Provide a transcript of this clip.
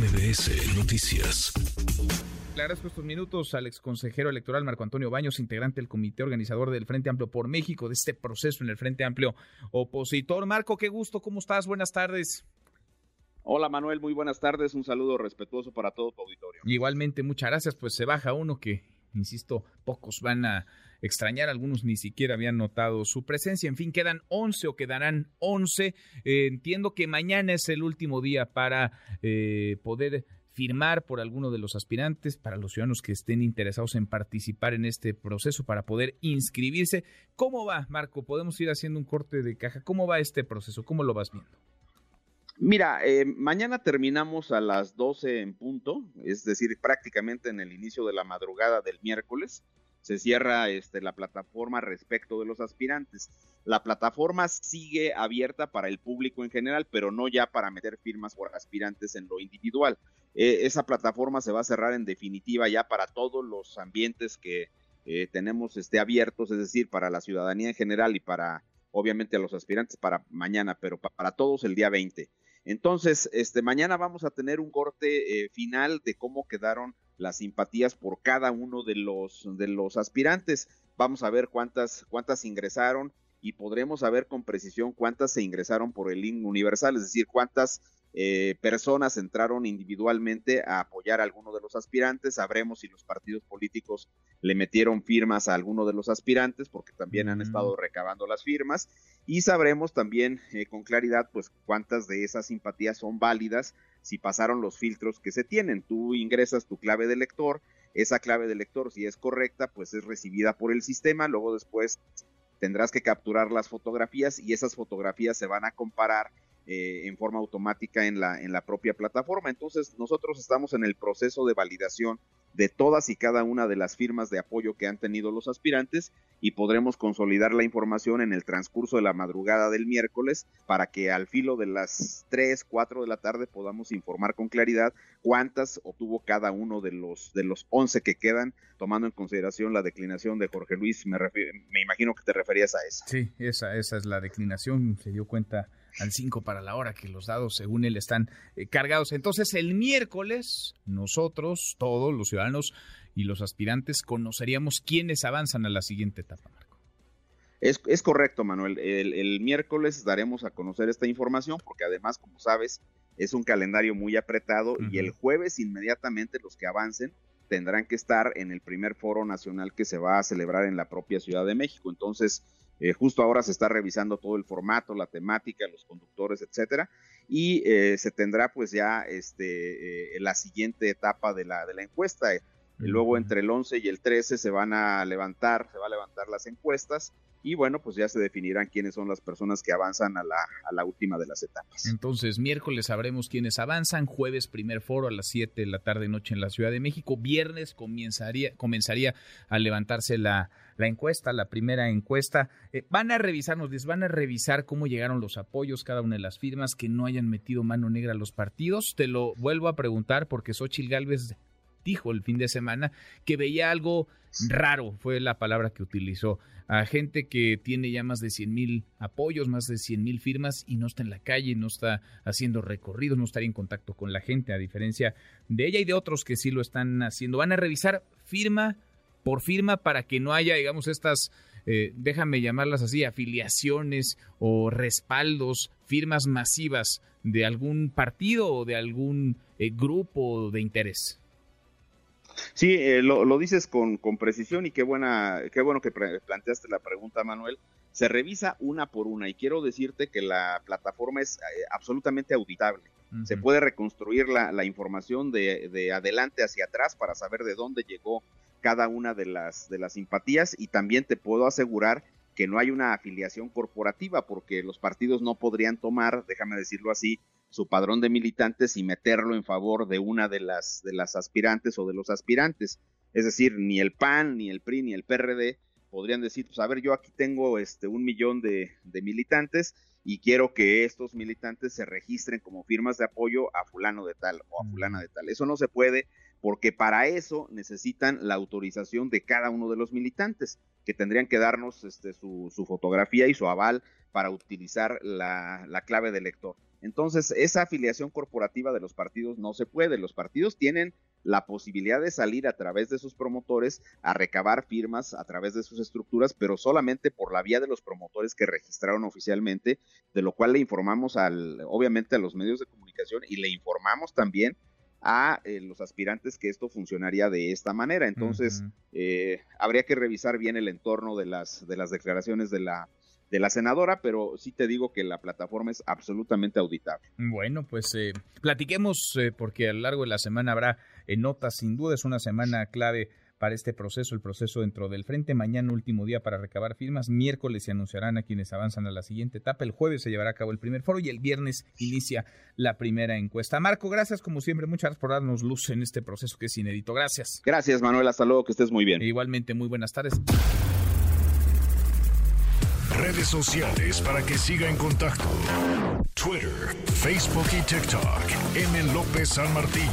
MBS Noticias. Le agradezco estos minutos al exconsejero electoral Marco Antonio Baños, integrante del comité organizador del Frente Amplio por México, de este proceso en el Frente Amplio opositor. Marco, qué gusto, ¿cómo estás? Buenas tardes. Hola Manuel, muy buenas tardes. Un saludo respetuoso para todo tu auditorio. Igualmente, muchas gracias. Pues se baja uno que, insisto, pocos van a extrañar, algunos ni siquiera habían notado su presencia. En fin, quedan 11 o quedarán 11. Eh, entiendo que mañana es el último día para eh, poder firmar por alguno de los aspirantes, para los ciudadanos que estén interesados en participar en este proceso, para poder inscribirse. ¿Cómo va, Marco? Podemos ir haciendo un corte de caja. ¿Cómo va este proceso? ¿Cómo lo vas viendo? Mira, eh, mañana terminamos a las 12 en punto, es decir, prácticamente en el inicio de la madrugada del miércoles se cierra este, la plataforma respecto de los aspirantes. La plataforma sigue abierta para el público en general, pero no ya para meter firmas por aspirantes en lo individual. Eh, esa plataforma se va a cerrar en definitiva ya para todos los ambientes que eh, tenemos este, abiertos, es decir, para la ciudadanía en general y para, obviamente, a los aspirantes para mañana, pero para todos el día 20. Entonces, este, mañana vamos a tener un corte eh, final de cómo quedaron las simpatías por cada uno de los, de los aspirantes. Vamos a ver cuántas, cuántas ingresaron y podremos saber con precisión cuántas se ingresaron por el link universal, es decir, cuántas eh, personas entraron individualmente a apoyar a alguno de los aspirantes. Sabremos si los partidos políticos le metieron firmas a alguno de los aspirantes, porque también han estado recabando las firmas. Y sabremos también eh, con claridad, pues, cuántas de esas simpatías son válidas si pasaron los filtros que se tienen. Tú ingresas tu clave de lector, esa clave de lector, si es correcta, pues es recibida por el sistema. Luego después tendrás que capturar las fotografías y esas fotografías se van a comparar eh, en forma automática en la, en la propia plataforma. Entonces nosotros estamos en el proceso de validación de todas y cada una de las firmas de apoyo que han tenido los aspirantes y podremos consolidar la información en el transcurso de la madrugada del miércoles para que al filo de las 3, 4 de la tarde podamos informar con claridad cuántas obtuvo cada uno de los de los 11 que quedan, tomando en consideración la declinación de Jorge Luis. Me, me imagino que te referías a esa. Sí, esa, esa es la declinación, se dio cuenta al 5 para la hora que los dados, según él, están eh, cargados. Entonces, el miércoles, nosotros, todos los ciudadanos y los aspirantes, conoceríamos quiénes avanzan a la siguiente etapa, Marco. Es, es correcto, Manuel. El, miércoles daremos a conocer esta información porque además, como sabes, es un calendario muy apretado y el jueves inmediatamente los que avancen tendrán que estar en el primer foro nacional que se va a celebrar en la propia Ciudad de México. Entonces, eh, justo ahora se está revisando todo el formato, la temática, los conductores, etcétera, y eh, se tendrá pues ya este, eh, la siguiente etapa de la, de la encuesta. Luego entre el 11 y el 13 se van a levantar, se va a levantar las encuestas y bueno, pues ya se definirán quiénes son las personas que avanzan a la, a la última de las etapas. Entonces, miércoles sabremos quiénes avanzan, jueves primer foro a las 7 de la tarde noche en la Ciudad de México, viernes comenzaría, comenzaría a levantarse la, la encuesta, la primera encuesta. Eh, van a revisarnos, les van a revisar cómo llegaron los apoyos, cada una de las firmas, que no hayan metido mano negra a los partidos. Te lo vuelvo a preguntar porque Xochil Gálvez dijo el fin de semana que veía algo raro, fue la palabra que utilizó, a gente que tiene ya más de 100 mil apoyos, más de 100 mil firmas y no está en la calle, no está haciendo recorridos, no estaría en contacto con la gente, a diferencia de ella y de otros que sí lo están haciendo. Van a revisar firma por firma para que no haya, digamos, estas, eh, déjame llamarlas así, afiliaciones o respaldos, firmas masivas de algún partido o de algún eh, grupo de interés. Sí, eh, lo, dices con, con, precisión y qué, buena, qué bueno que planteaste la pregunta, Manuel. Se revisa una por una y quiero decirte que la plataforma es eh, absolutamente auditable. Se puede reconstruir la, la información de, de, adelante hacia atrás para saber de dónde llegó cada una de las, de las simpatías y también te puedo asegurar que no hay una afiliación corporativa porque los partidos no podrían tomar, déjame decirlo así, su padrón de militantes y meterlo en favor de una de las, de las aspirantes o de los aspirantes. Es decir, ni el PAN, ni el PRI, ni el PRD podrían decir, pues a ver, yo aquí tengo este un millón de, de militantes y quiero que estos militantes se registren como firmas de apoyo a fulano de tal o a fulana de tal. Eso no se puede porque para eso necesitan la autorización de cada uno de los militantes. Que tendrían que darnos este, su, fotografía y su aval para utilizar la, la clave de lector. Entonces, esa afiliación corporativa de los partidos no se puede. Los partidos tienen la posibilidad de salir a través de sus promotores a recabar firmas a través de sus estructuras, pero solamente por la vía de los promotores que registraron oficialmente, de lo cual le informamos al, obviamente a los medios de comunicación y le informamos también a eh, los aspirantes que esto funcionaría de esta manera. Entonces, eh, habría que revisar bien el entorno de las, de las declaraciones de la de la senadora, pero sí te digo que la plataforma es absolutamente auditable. Bueno, pues eh, platiquemos eh, porque a lo largo de la semana habrá eh, notas, sin duda es una semana clave para este proceso, el proceso dentro del frente. Mañana último día para recabar firmas. Miércoles se anunciarán a quienes avanzan a la siguiente etapa. El jueves se llevará a cabo el primer foro y el viernes inicia la primera encuesta. Marco, gracias como siempre. Muchas gracias por darnos luz en este proceso que es inédito. Gracias. Gracias, Manuel. Hasta luego. Que estés muy bien. igualmente, muy buenas tardes redes sociales para que siga en contacto: Twitter, Facebook y TikTok. M. López San Martín.